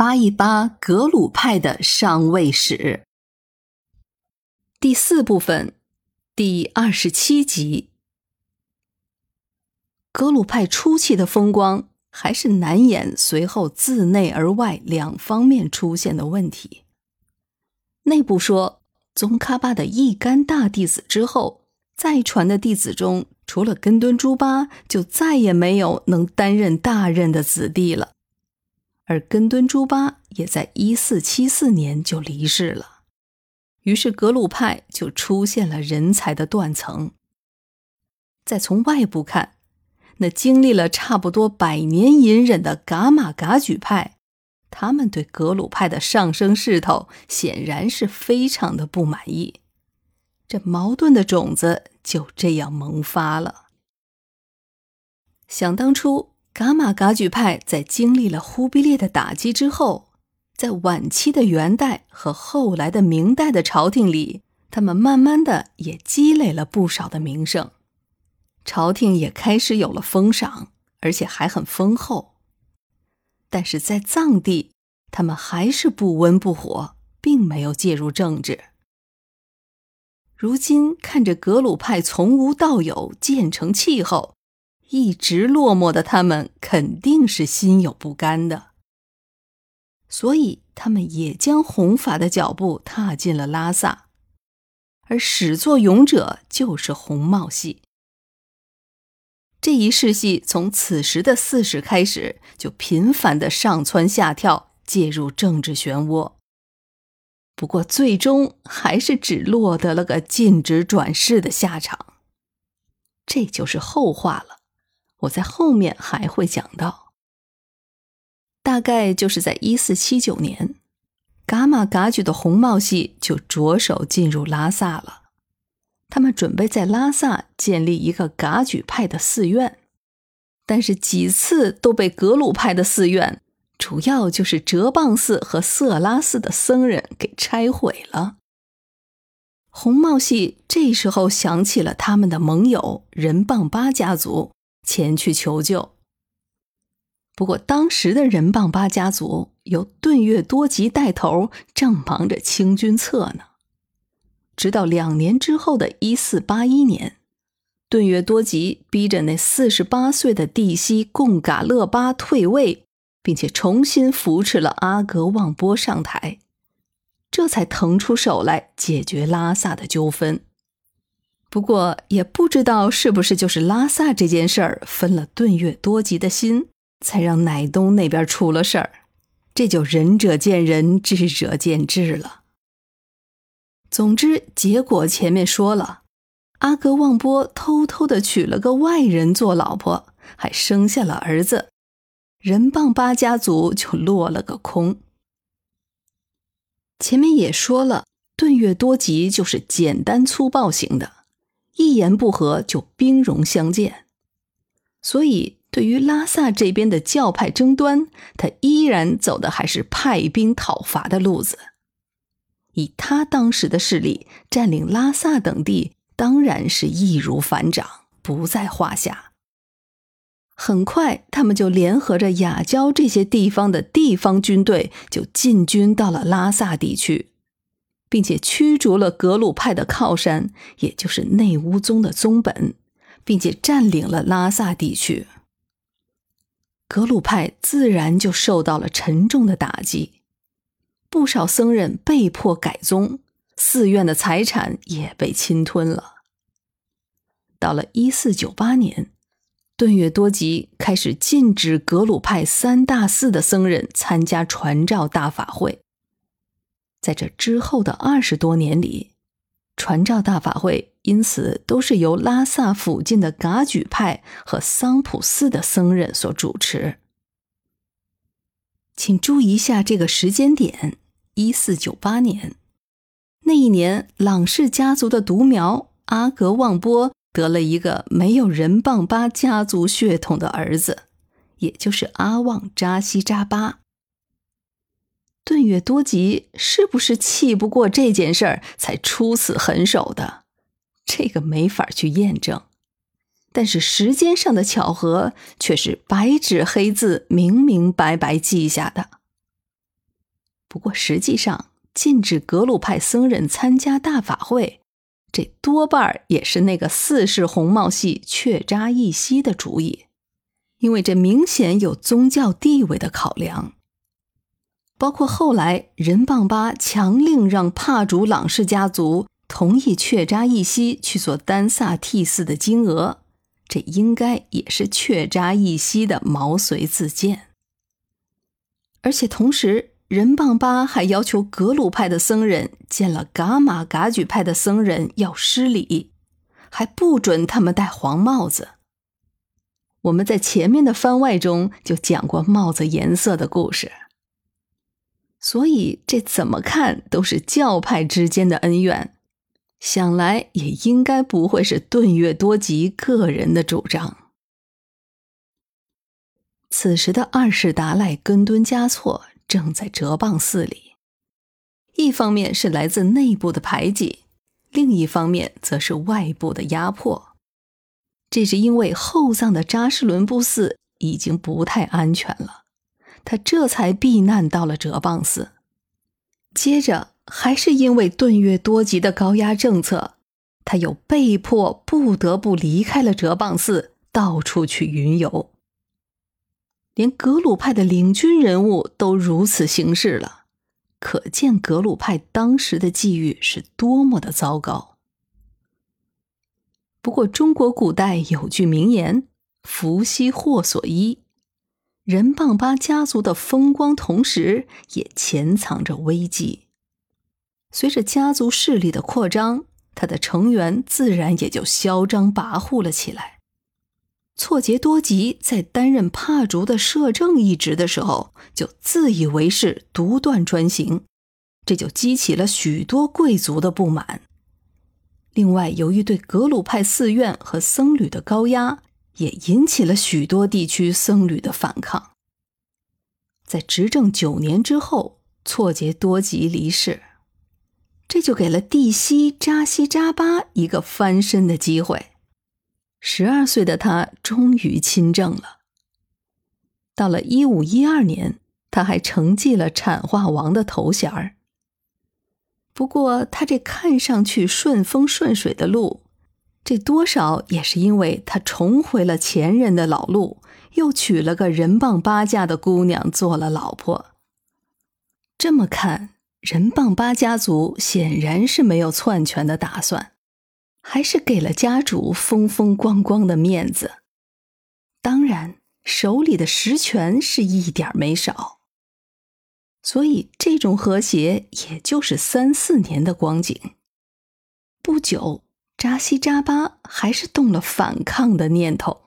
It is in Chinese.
扒一扒格鲁派的上位史。第四部分，第二十七集。格鲁派初期的风光，还是难掩随后自内而外两方面出现的问题。内部说，宗喀巴的一干大弟子之后，再传的弟子中，除了根敦朱巴，就再也没有能担任大任的子弟了。而根敦朱巴也在一四七四年就离世了，于是格鲁派就出现了人才的断层。再从外部看，那经历了差不多百年隐忍的噶玛噶举派，他们对格鲁派的上升势头显然是非常的不满意，这矛盾的种子就这样萌发了。想当初，噶玛噶举派在经历了忽必烈的打击之后，在晚期的元代和后来的明代的朝廷里，他们慢慢的也积累了不少的名声。朝廷也开始有了封赏，而且还很丰厚。但是在藏地，他们还是不温不火，并没有介入政治。如今看着格鲁派从无到有，渐成气候，一直落寞的他们肯定是心有不甘的。所以他们也将弘法的脚步踏进了拉萨，而始作俑者就是洪茂系。这一世系从此时的四世开始，就频繁的上蹿下跳，介入政治漩涡。不过，最终还是只落得了个禁止转世的下场。这就是后话了，我在后面还会讲到。大概就是在一四七九年，噶玛噶举的红帽系就着手进入拉萨了。他们准备在拉萨建立一个噶举派的寺院，但是几次都被格鲁派的寺院，主要就是哲蚌寺和色拉寺的僧人给拆毁了。红帽系这时候想起了他们的盟友仁蚌巴家族，前去求救。不过当时的仁蚌巴家族由顿月多吉带头，正忙着清君侧呢。直到两年之后的一四八一年，顿月多吉逼着那四十八岁的帝西贡嘎勒巴退位，并且重新扶持了阿格旺波上台，这才腾出手来解决拉萨的纠纷。不过，也不知道是不是就是拉萨这件事儿分了顿月多吉的心，才让乃东那边出了事儿。这就仁者见仁，智者见智了。总之，结果前面说了，阿格旺波偷偷的娶了个外人做老婆，还生下了儿子，仁棒巴家族就落了个空。前面也说了，顿月多吉就是简单粗暴型的，一言不合就兵戎相见，所以对于拉萨这边的教派争端，他依然走的还是派兵讨伐的路子。以他当时的势力，占领拉萨等地，当然是易如反掌，不在话下。很快，他们就联合着雅郊这些地方的地方军队，就进军到了拉萨地区，并且驱逐了格鲁派的靠山，也就是内乌宗的宗本，并且占领了拉萨地区。格鲁派自然就受到了沉重的打击。不少僧人被迫改宗，寺院的财产也被侵吞了。到了一四九八年，顿月多吉开始禁止格鲁派三大寺的僧人参加传召大法会。在这之后的二十多年里，传召大法会因此都是由拉萨附近的噶举派和桑普寺的僧人所主持。请注意一下这个时间点。一四九八年，那一年，朗氏家族的独苗阿格旺波得了一个没有仁棒巴家族血统的儿子，也就是阿旺扎西扎巴。顿月多吉是不是气不过这件事儿才出此狠手的？这个没法去验证，但是时间上的巧合却是白纸黑字、明明白白记下的。不过实际上，禁止格鲁派僧人参加大法会，这多半也是那个四世红帽系却扎义熙的主意，因为这明显有宗教地位的考量。包括后来仁棒巴强令让帕竹朗氏家族同意却扎义熙去做丹萨替寺的金额，这应该也是却扎义熙的毛遂自荐。而且同时，仁棒巴还要求格鲁派的僧人见了噶玛噶举派的僧人要施礼，还不准他们戴黄帽子。我们在前面的番外中就讲过帽子颜色的故事。所以，这怎么看都是教派之间的恩怨，想来也应该不会是顿月多吉个人的主张。此时的二世达赖根敦嘉措正在哲蚌寺里，一方面是来自内部的排挤，另一方面则是外部的压迫。这是因为后藏的扎什伦布寺已经不太安全了。他这才避难到了哲蚌寺，接着还是因为顿月多吉的高压政策，他又被迫不得不离开了哲蚌寺，到处去云游。连格鲁派的领军人物都如此行事了，可见格鲁派当时的际遇是多么的糟糕。不过，中国古代有句名言：“福兮祸所依。”仁棒巴家族的风光，同时也潜藏着危机。随着家族势力的扩张，他的成员自然也就嚣张跋扈了起来。错节多吉在担任帕竹的摄政一职的时候，就自以为是，独断专行，这就激起了许多贵族的不满。另外，由于对格鲁派寺院和僧侣的高压。也引起了许多地区僧侣的反抗。在执政九年之后，错节多吉离世，这就给了帝西扎西扎巴一个翻身的机会。十二岁的他终于亲政了。到了一五一二年，他还承继了产化王的头衔儿。不过，他这看上去顺风顺水的路。这多少也是因为他重回了前任的老路，又娶了个人棒八家的姑娘做了老婆。这么看，人棒八家族显然是没有篡权的打算，还是给了家主风风光光的面子。当然，手里的实权是一点没少。所以，这种和谐也就是三四年的光景。不久。扎西扎巴还是动了反抗的念头。